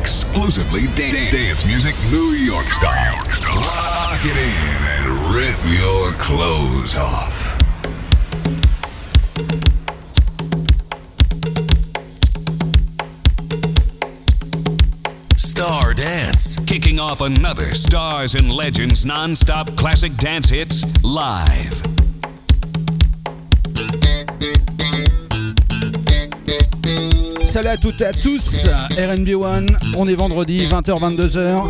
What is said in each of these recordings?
Exclusively da- dance music, New York style. Lock it in and rip your clothes off. Star Dance, kicking off another Stars and Legends non-stop classic dance hits live. Salut à toutes et à tous, RNB1, on est vendredi 20h-22h.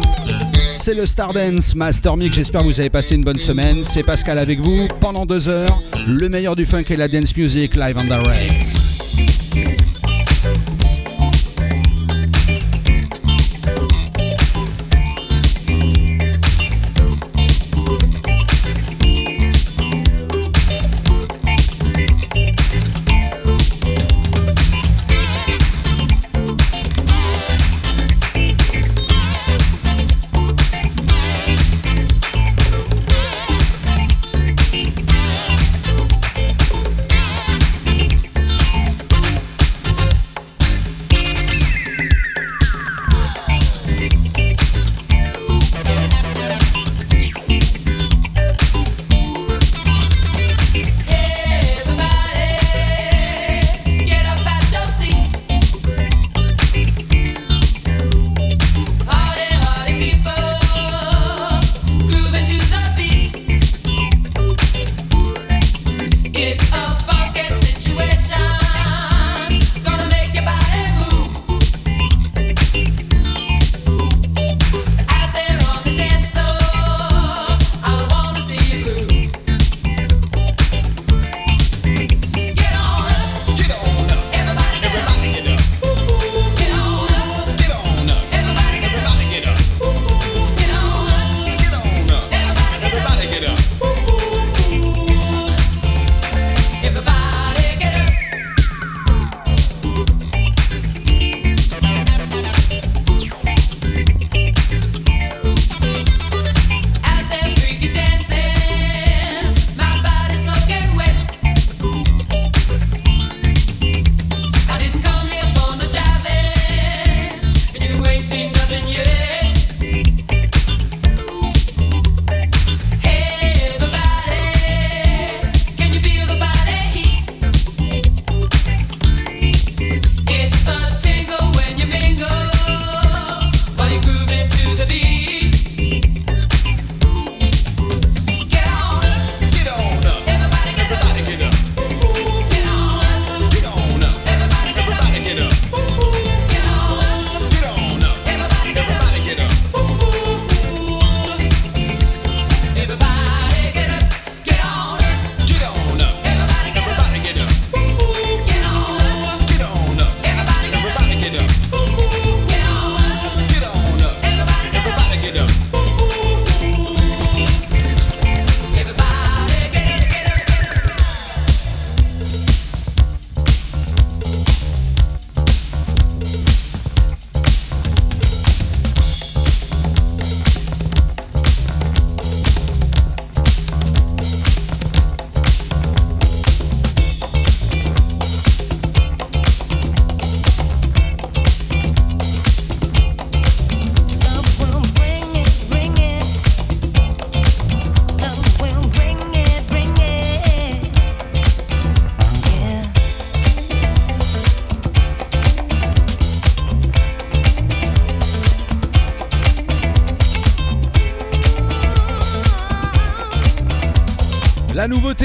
C'est le Stardance Master Mix, j'espère que vous avez passé une bonne semaine. C'est Pascal avec vous pendant deux heures. Le meilleur du funk et la dance music live on direct.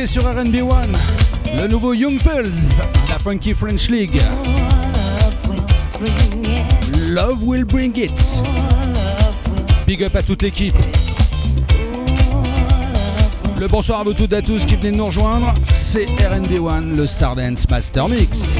Sur RB One, le nouveau Young la Funky French League. Love will bring it. Big up à toute l'équipe. Le bonsoir à vous toutes et à tous qui venez de nous rejoindre. C'est RB One, le Stardance Master Mix.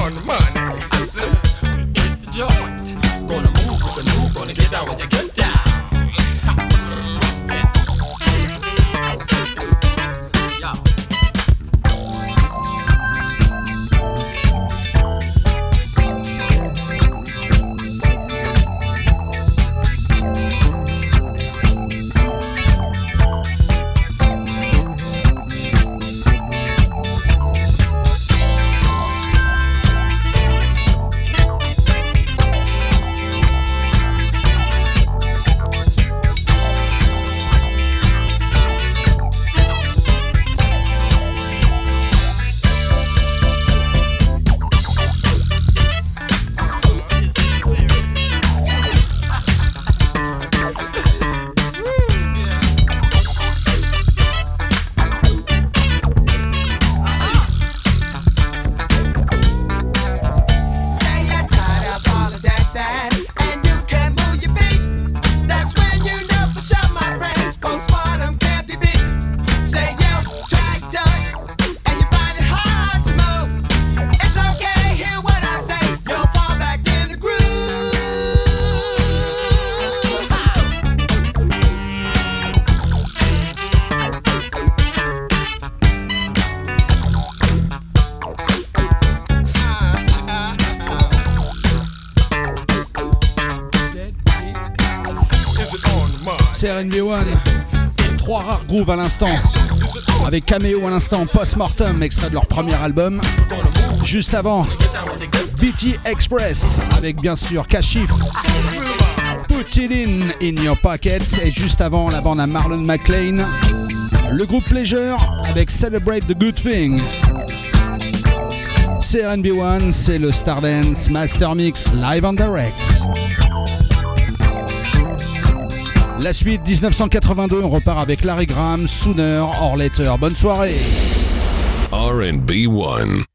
earn money. I said, it's the joint. Gonna move with the move. gonna get out with your gun. À l'instant. Avec Cameo à l'instant, Post-Mortem, extrait de leur premier album. Juste avant, BT Express, avec bien sûr Kashif. Put it in in your pockets. Et juste avant, la bande à Marlon McLean. Le groupe Pleasure avec Celebrate the Good Thing. CRNB1, c'est le Stardance Master Mix Live and Direct. La suite 1982, on repart avec Larry Graham, Sooner or Bonne soirée. RB1.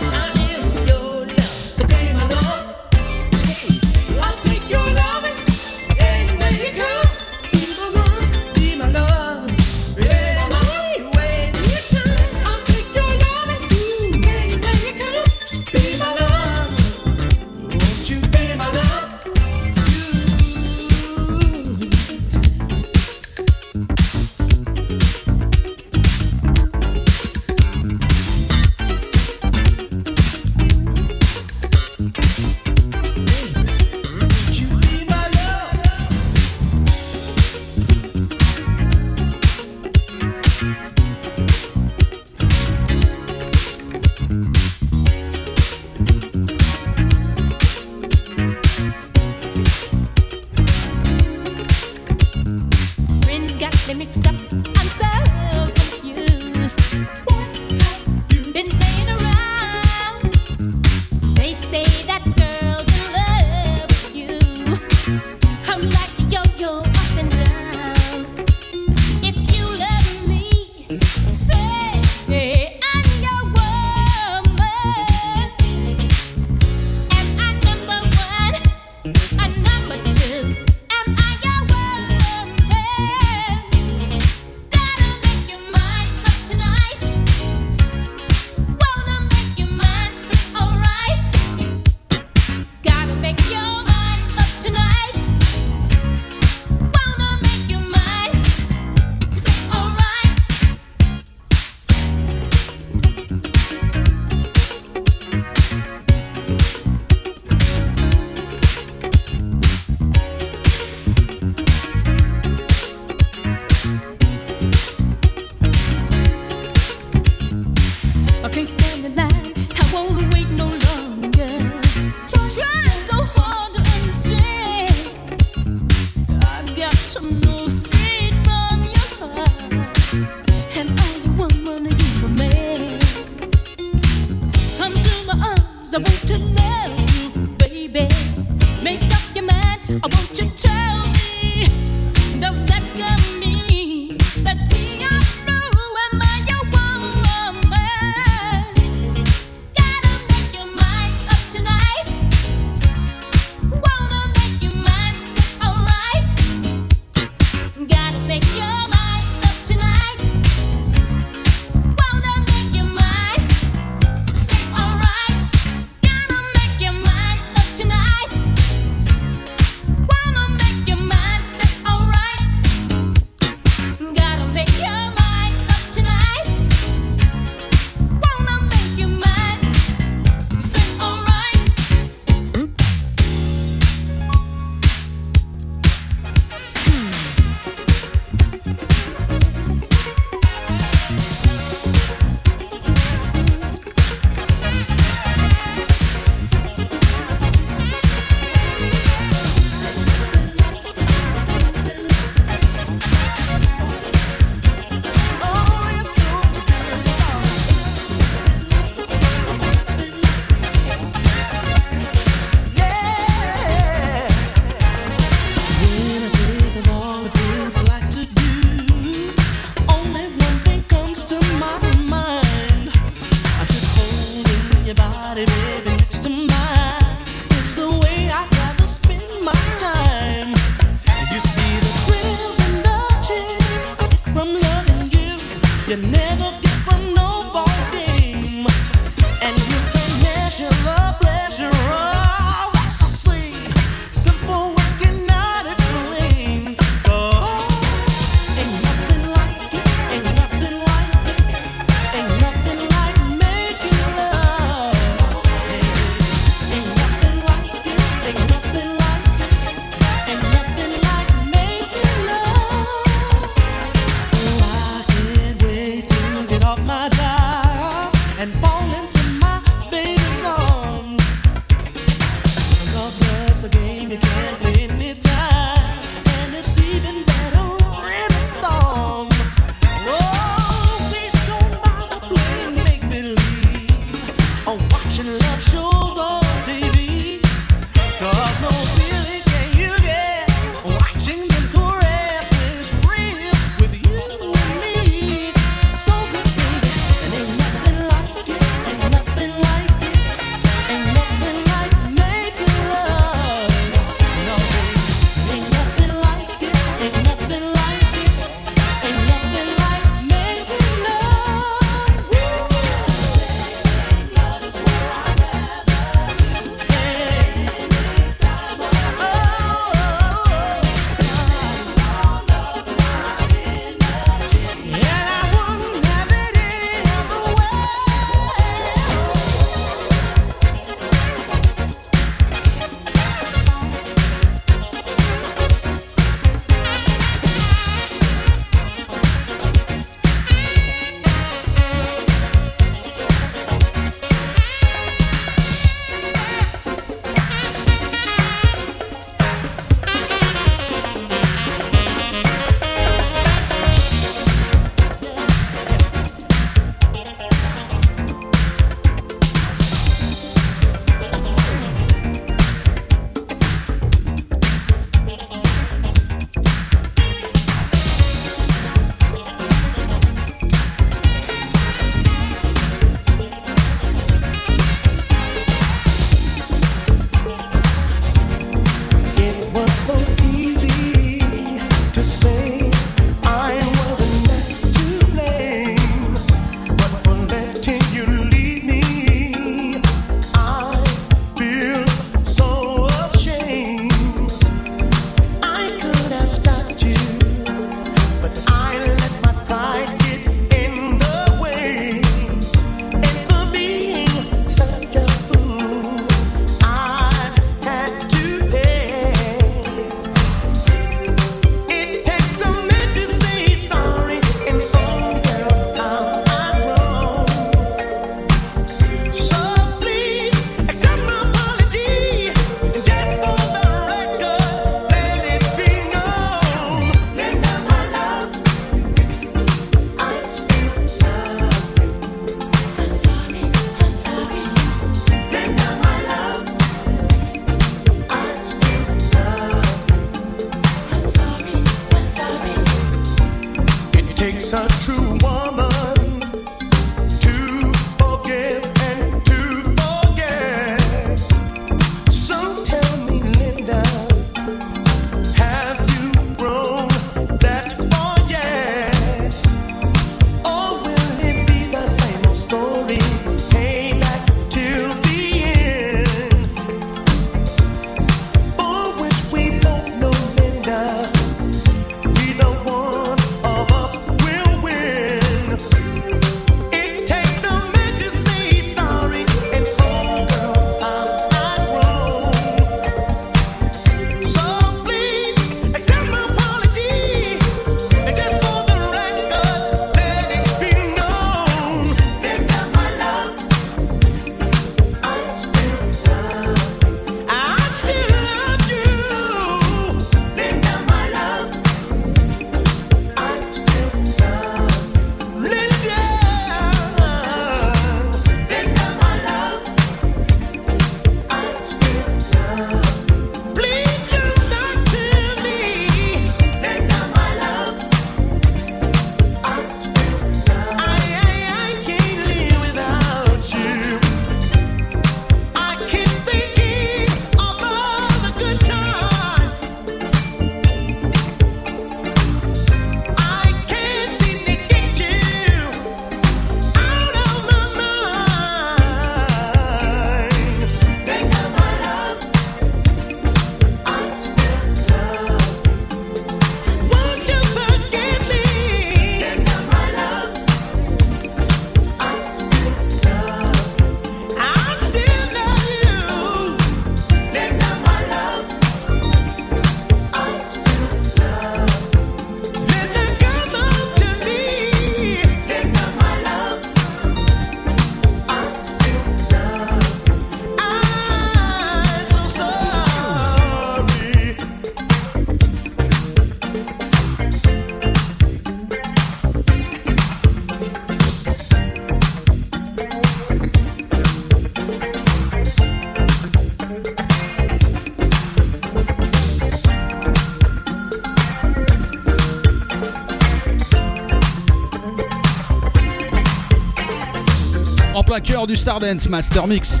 Du Stardance Master Mix.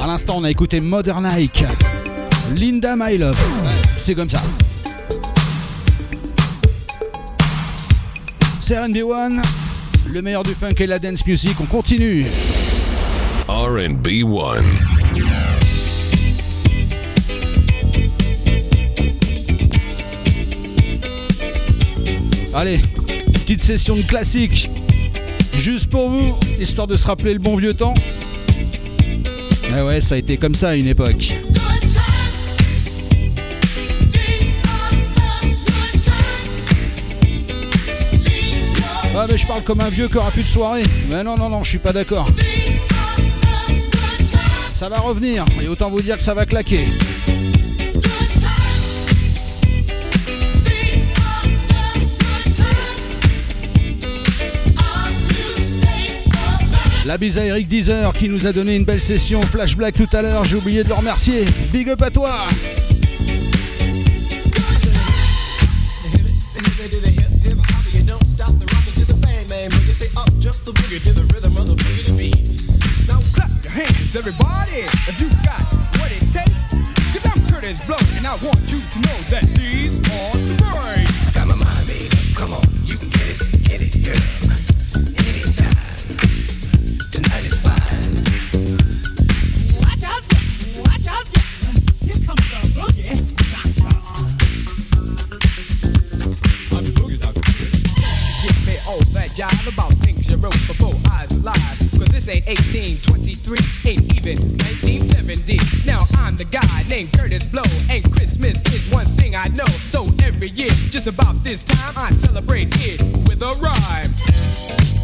À l'instant, on a écouté Modern Like, Linda My Love. c'est comme ça. C'est RB1, le meilleur du funk et la dance music. On continue. RB1. Allez, petite session de classique. Juste pour vous, histoire de se rappeler le bon vieux temps. Ah ouais, ça a été comme ça à une époque. Ah mais je parle comme un vieux qui aura plus de soirée. Mais non, non, non, je suis pas d'accord. Ça va revenir, et autant vous dire que ça va claquer. La bise à Eric Deezer qui nous a donné une belle session Flash Black tout à l'heure. J'ai oublié de le remercier. Big up à toi! Jive about things you wrote before I was alive. Cause this ain't 1823, ain't even 1970. Now I'm the guy named Curtis Blow, and Christmas is one thing I know. So every year, just about this time, I celebrate it with a rhyme.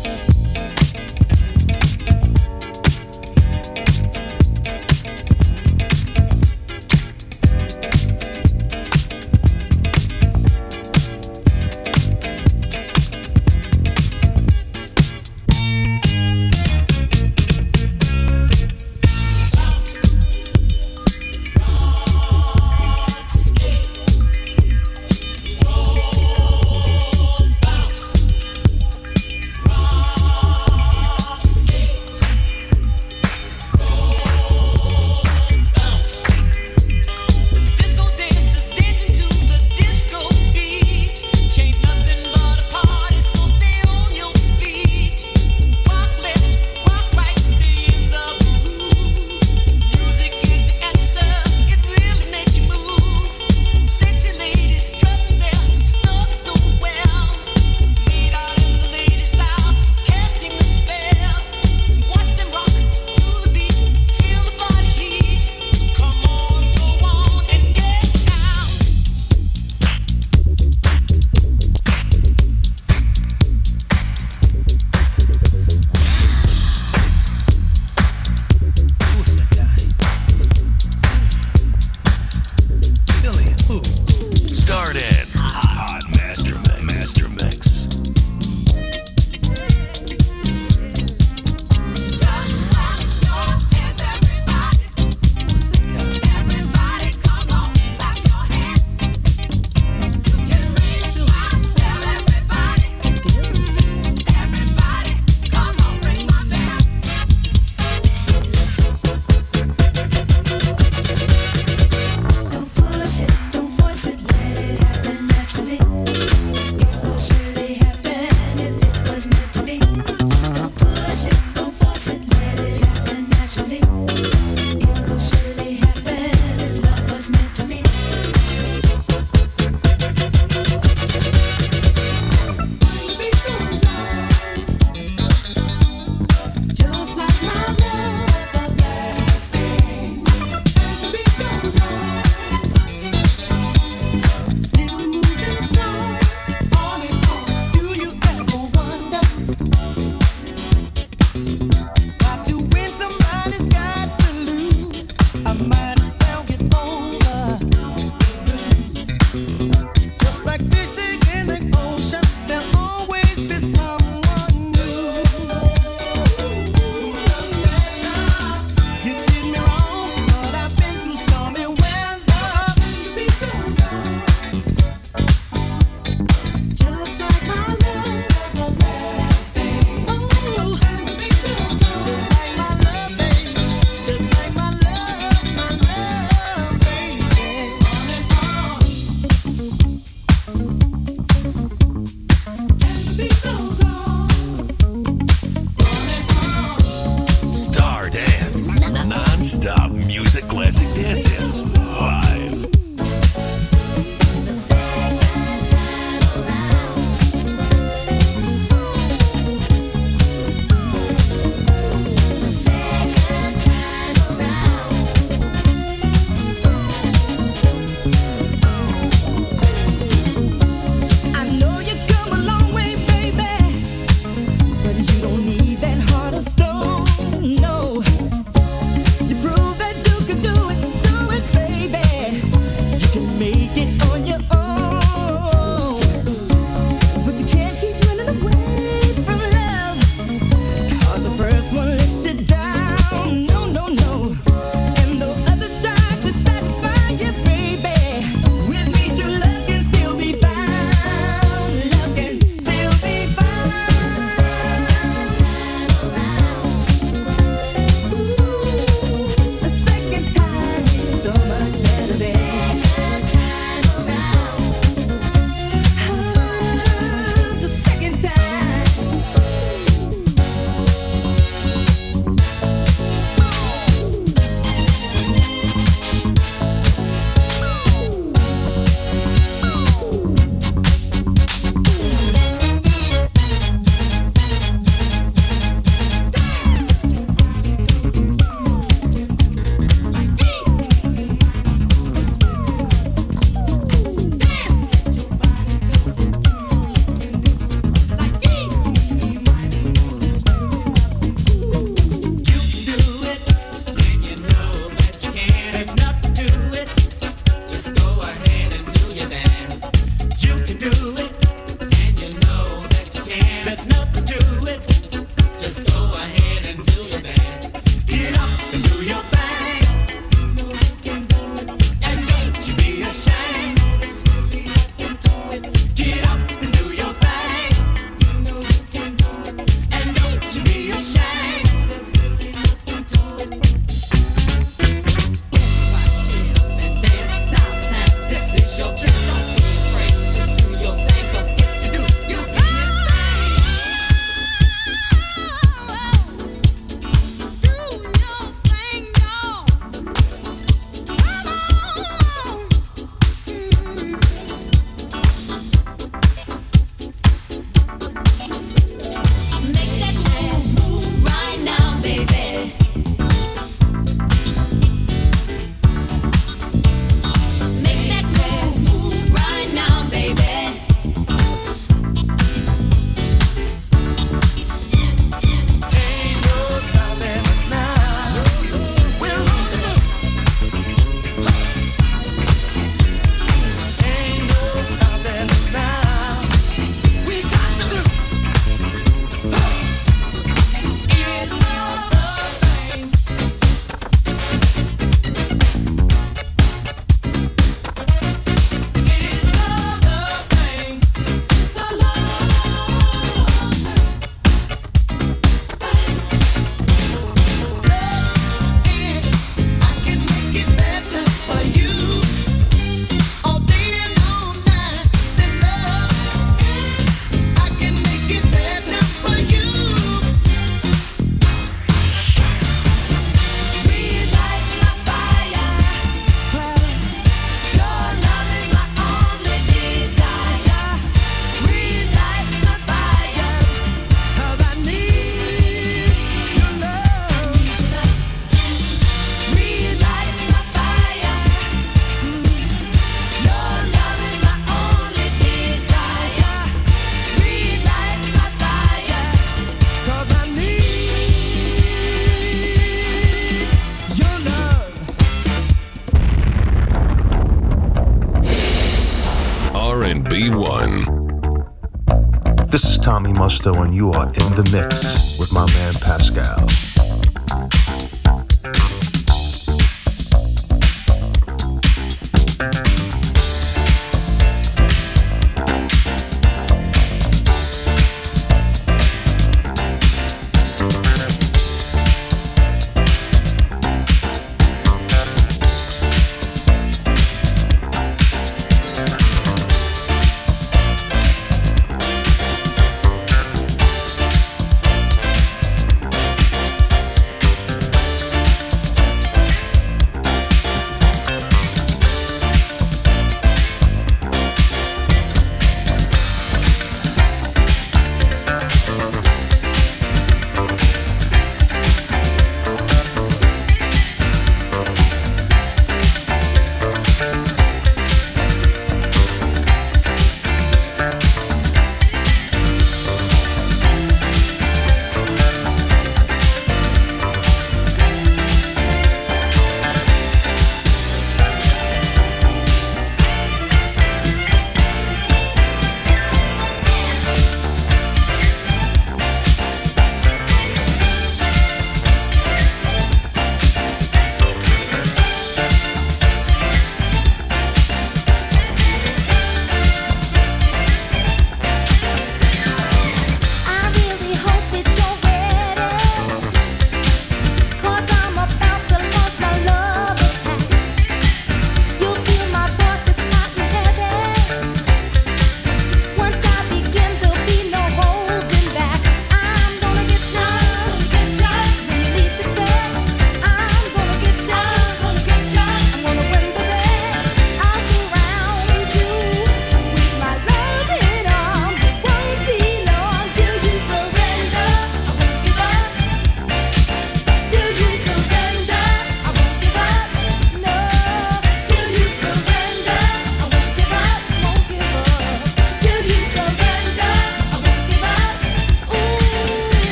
And you are in the mix with my man Pascal.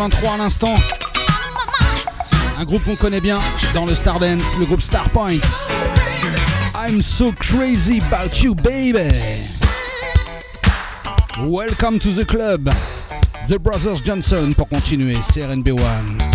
À l'instant. Un groupe qu'on connaît bien dans le Stardance, le groupe Starpoint. I'm so crazy about you, baby. Welcome to the club. The Brothers Johnson pour continuer, CRNB1.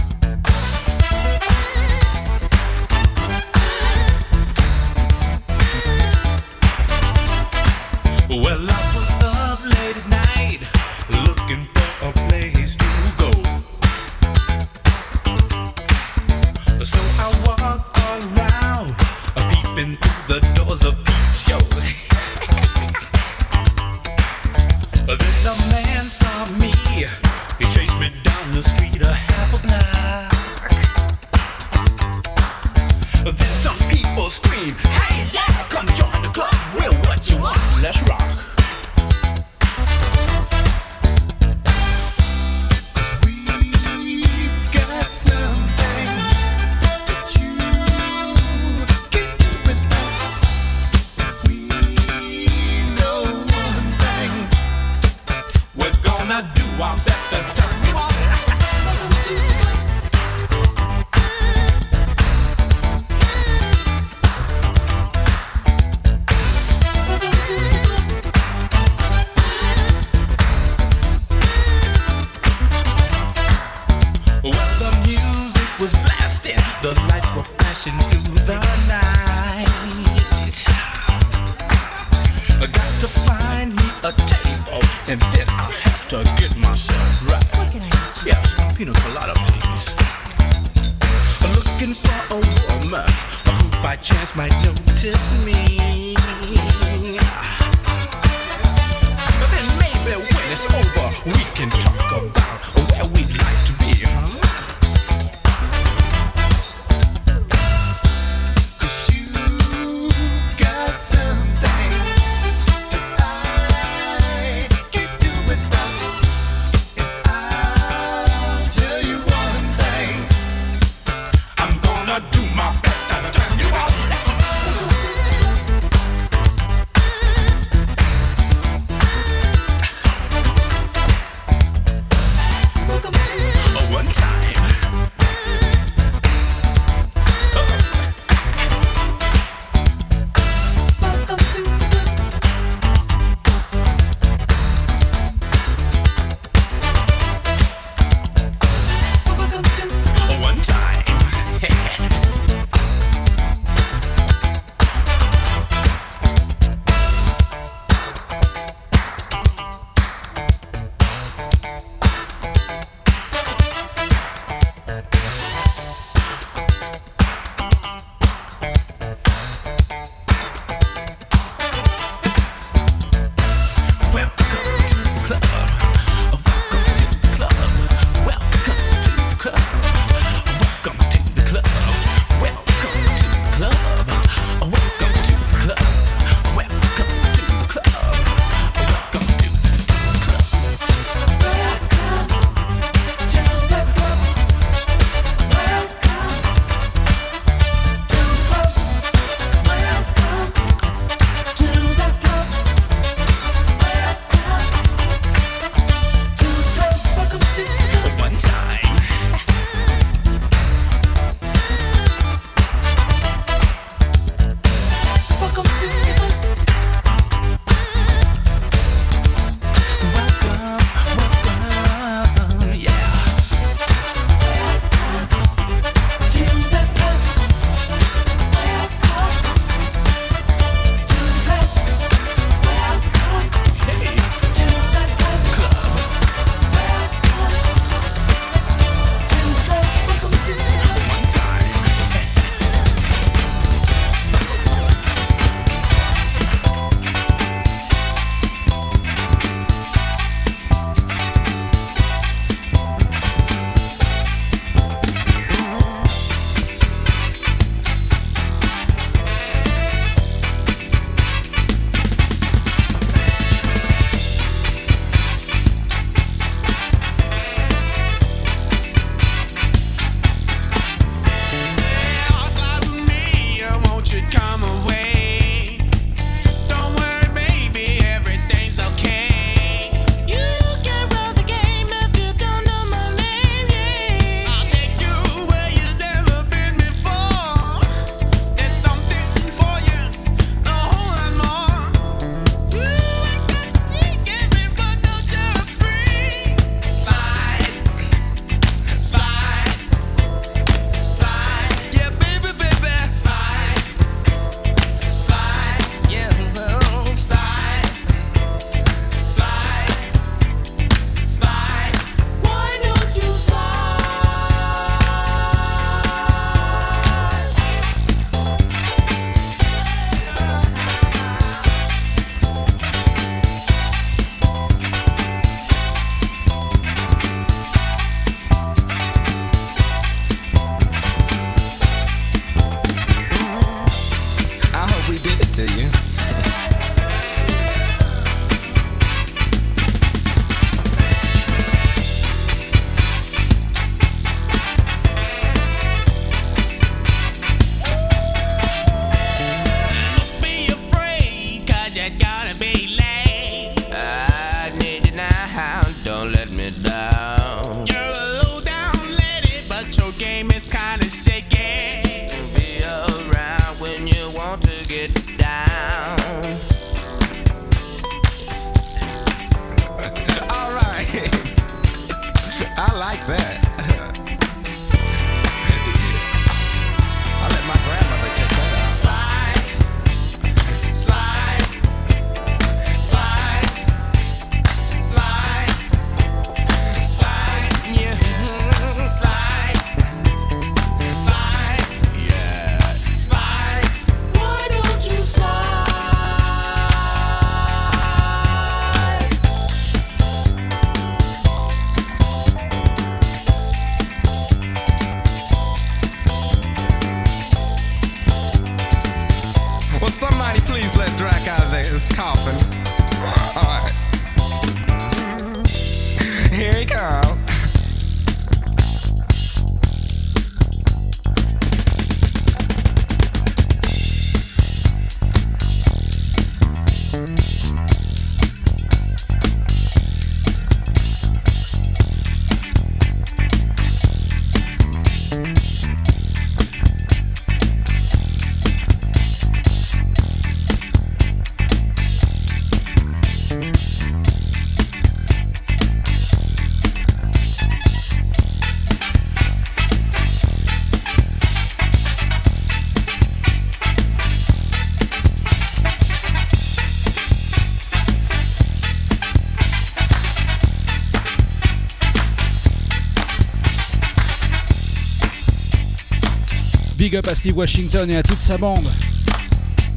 big up à Steve Washington et à toute sa bande.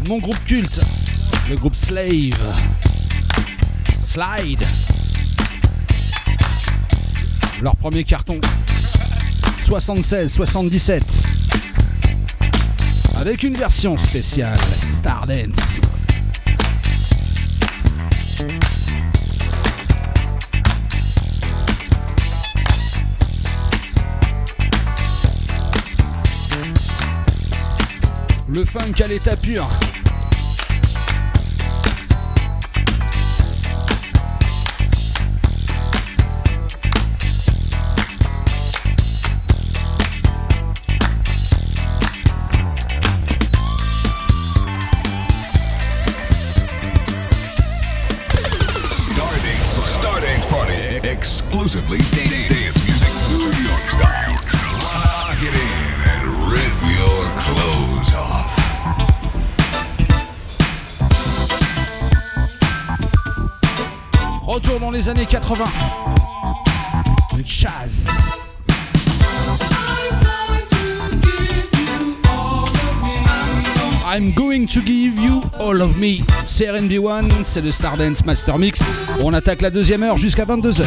Mon groupe culte, le groupe Slave. Slide. Leur premier carton. 76-77. Avec une version spéciale, Stardance. Le funk à l'état pur. années 80. Le jazz. I'm going to give you all of me. C'est RB1, c'est le Stardance Master Mix. On attaque la deuxième heure jusqu'à 22h.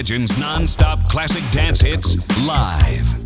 Legends non-stop classic dance hits live.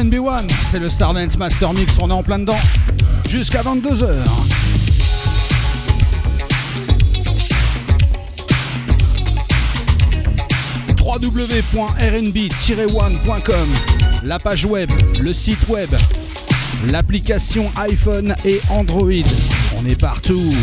RB One, c'est le Stardance Master Mix, on est en plein dedans. Jusqu'à 22h. www.rnb-one.com La page web, le site web, l'application iPhone et Android. On est partout.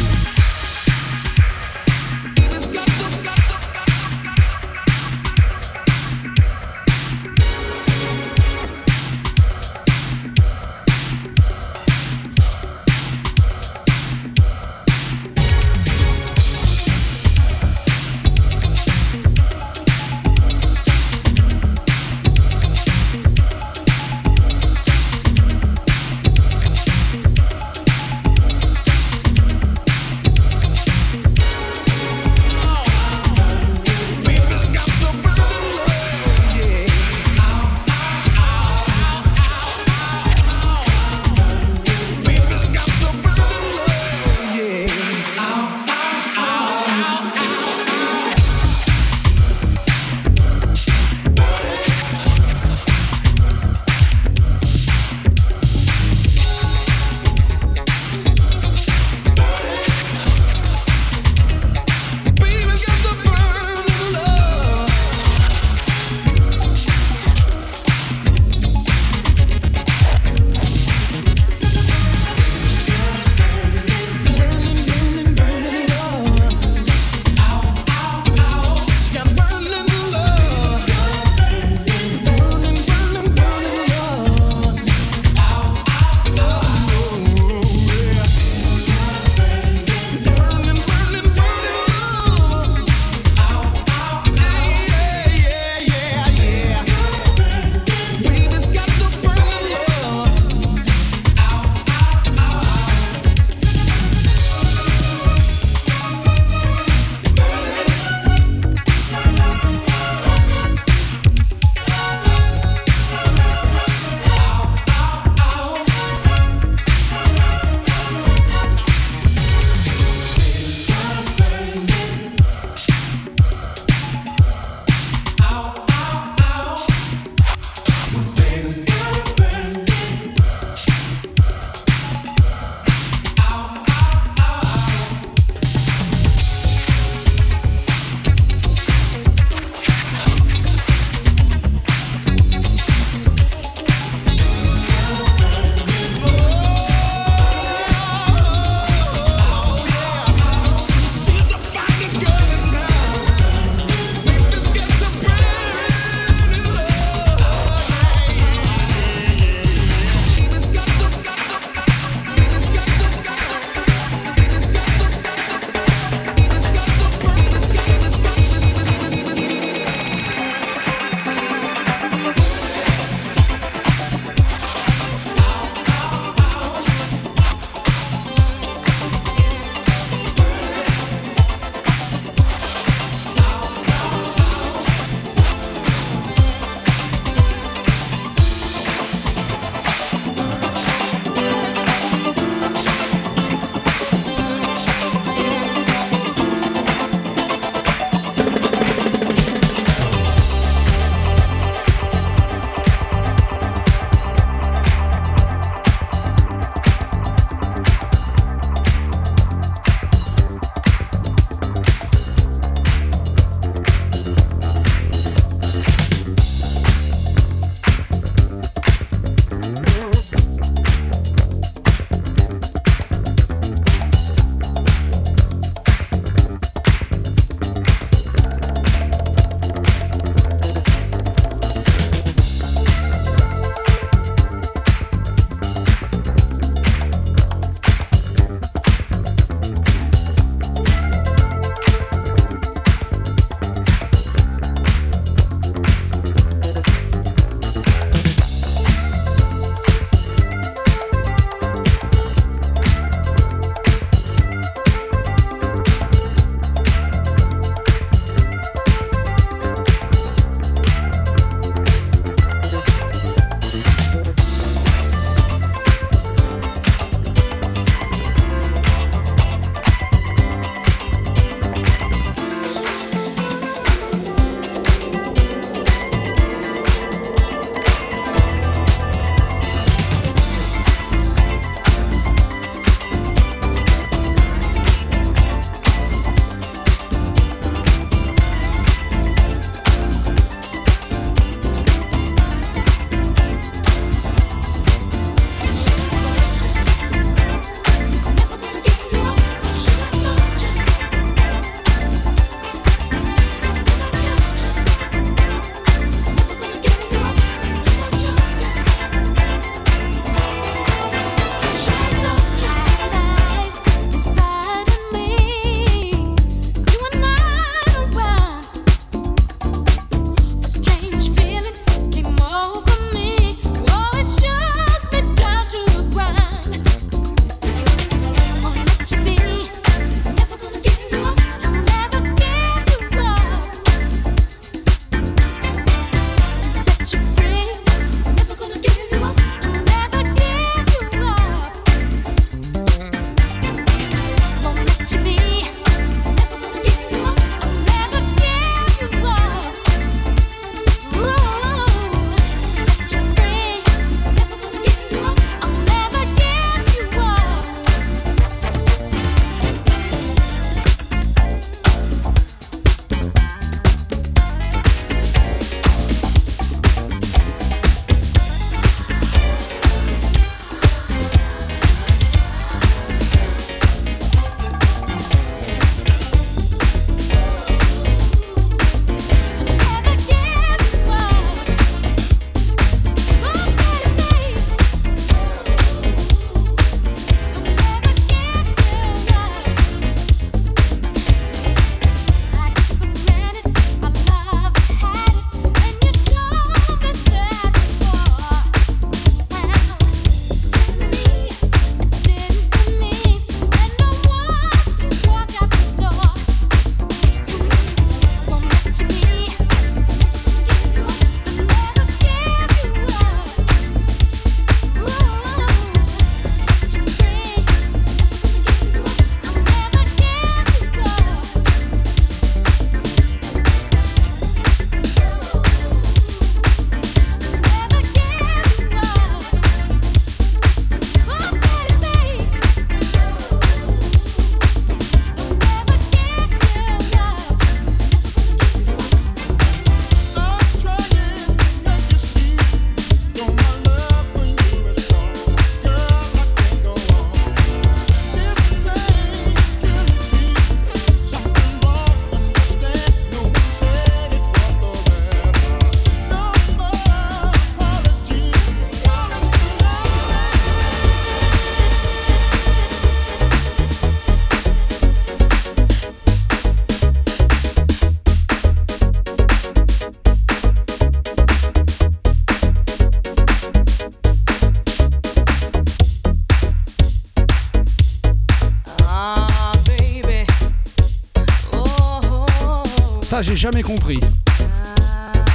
J'ai jamais compris.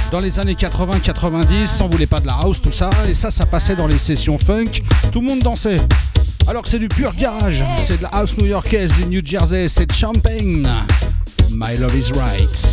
Dans les années 80-90, on voulait pas de la house, tout ça, et ça, ça passait dans les sessions funk. Tout le monde dansait. Alors que c'est du pur garage, c'est de la house new-yorkaise, du New Jersey, c'est de Champagne. My love is right.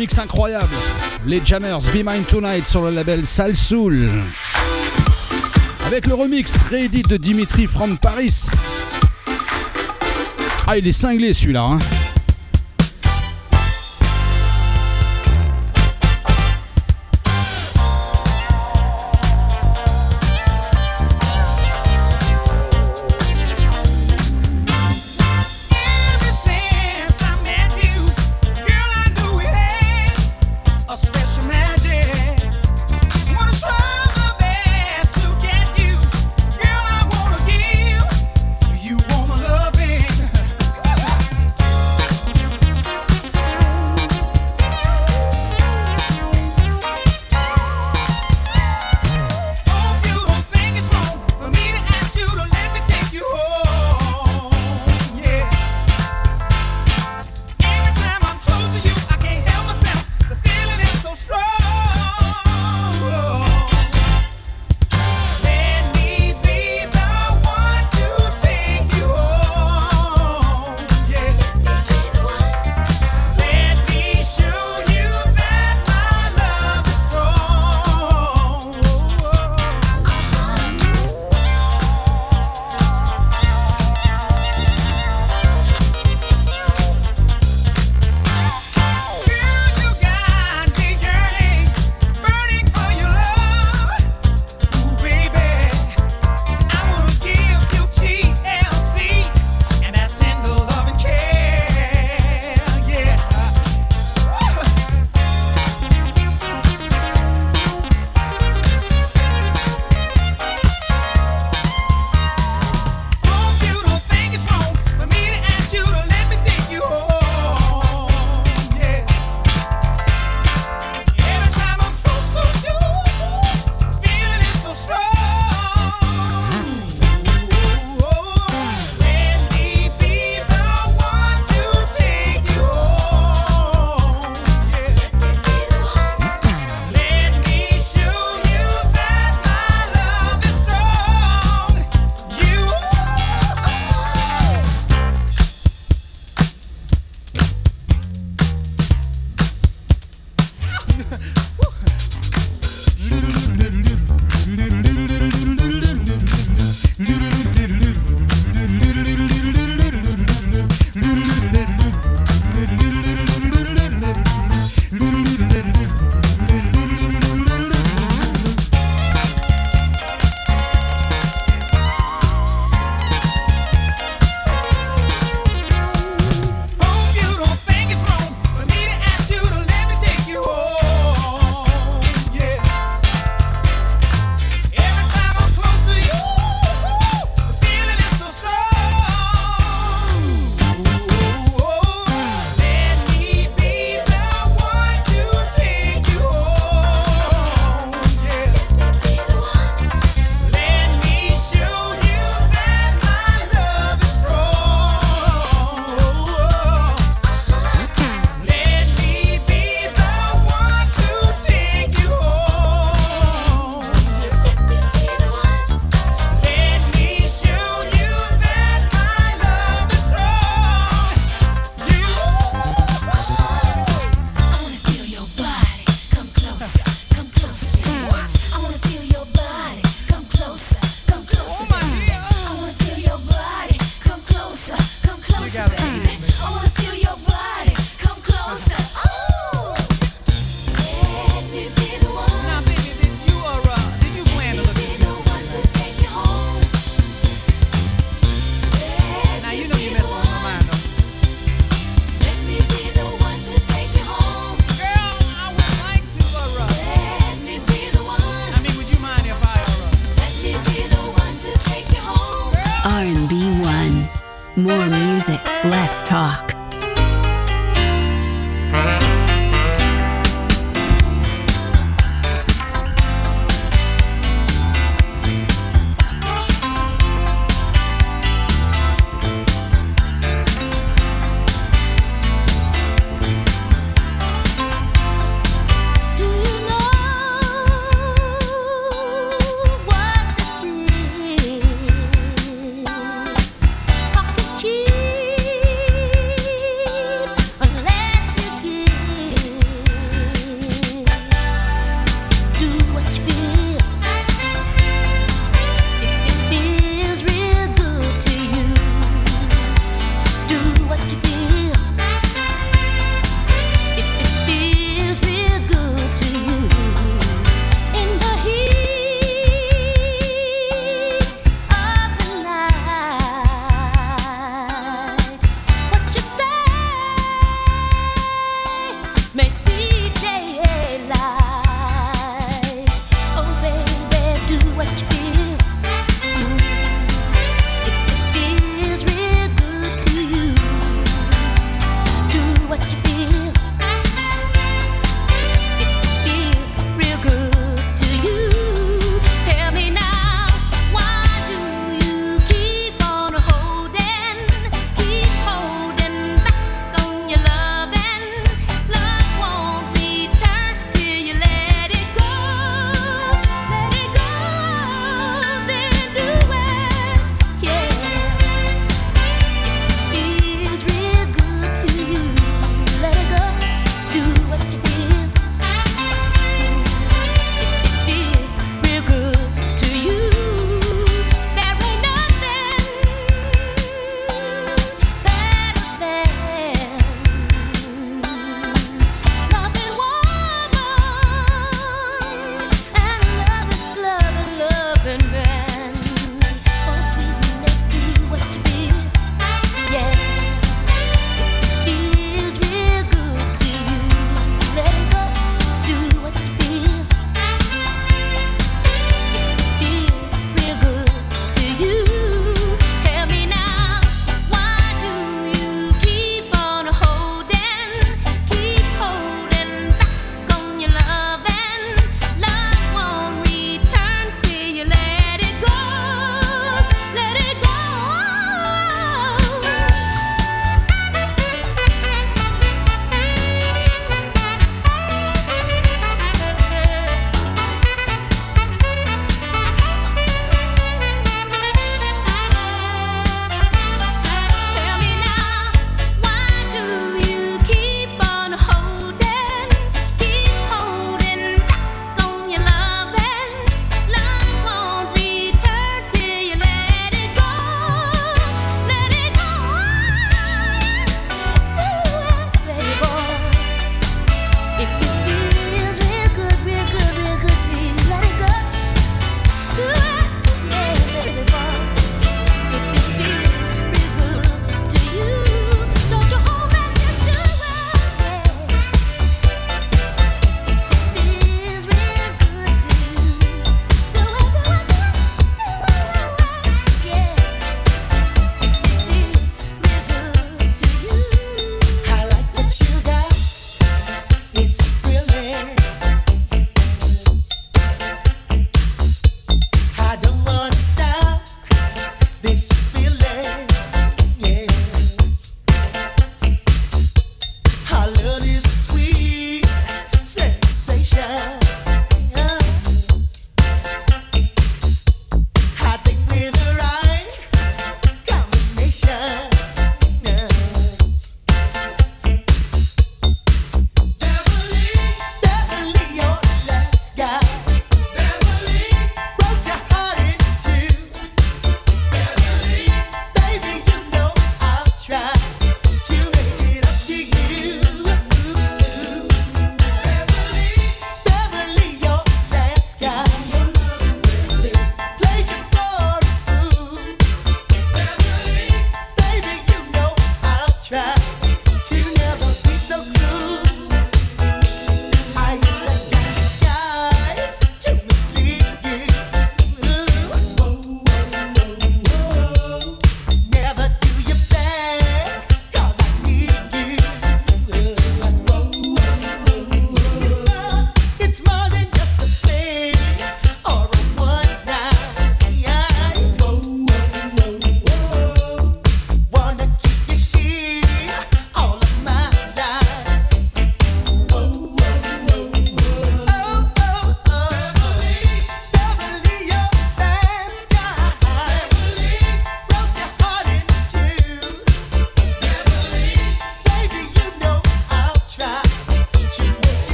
mix incroyable. Les Jammers Be Mine Tonight sur le label Salsoul. Avec le remix réédit de Dimitri from Paris. Ah, il est cinglé celui-là. Hein.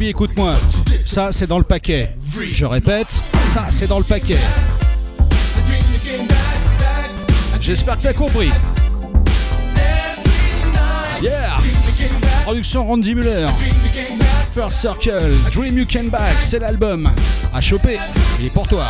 Écoute-moi. Ça, c'est dans le paquet. Je répète, ça, c'est dans le paquet. J'espère que t'as compris. Yeah! Production Randy Muller. First Circle, Dream You Can Back, c'est l'album. À choper, et pour toi.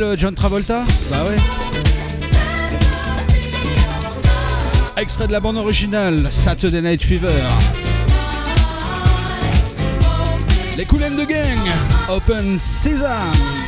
Euh, John Travolta Bah ouais. Extrait de la bande originale, Saturday Night Fever. Les Coulaines de Gang, Open Sesame.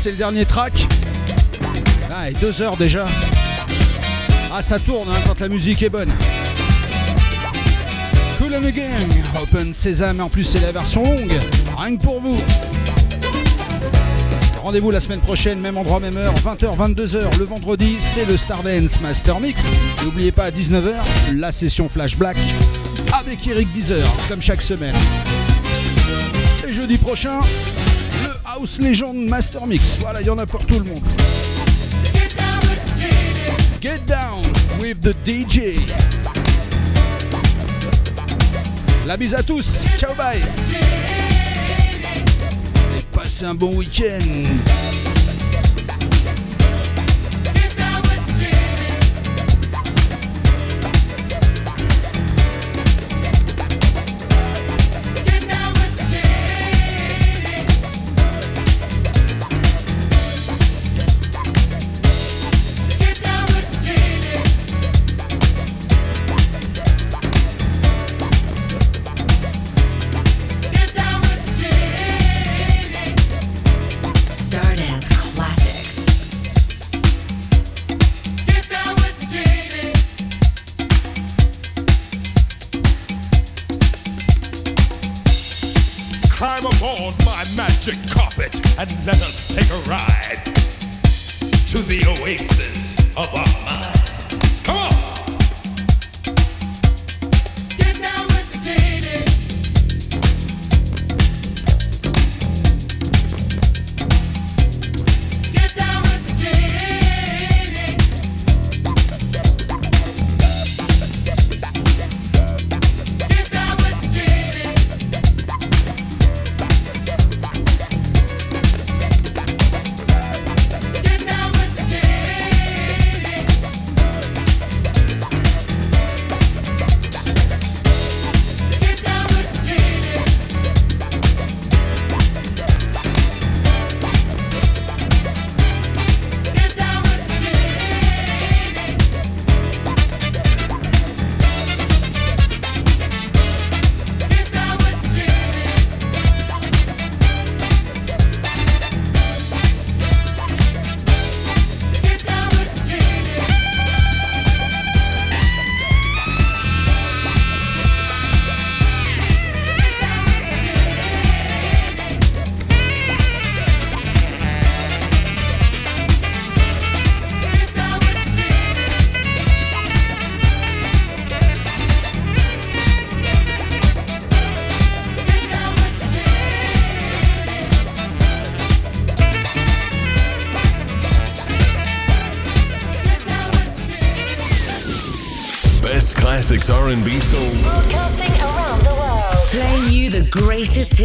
C'est le dernier track. Ah, deux heures déjà. Ah, ça tourne hein, quand la musique est bonne. Cool and Gang, Open Sesame, en plus c'est la version longue, rien que pour vous. Rendez-vous la semaine prochaine, même endroit, même heure, 20h, 22h. Le vendredi, c'est le Stardance Master Mix. N'oubliez pas à 19h, la session Flash Black avec Eric Deezer, comme chaque semaine. Et jeudi prochain, House Legend Master Mix. Voilà, il y en a pour tout le monde. Get down with the DJ. La bise à tous. Ciao, bye. Et passez un bon week-end.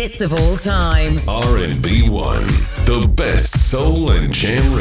Hits of all time. R&B One, the best soul and jam.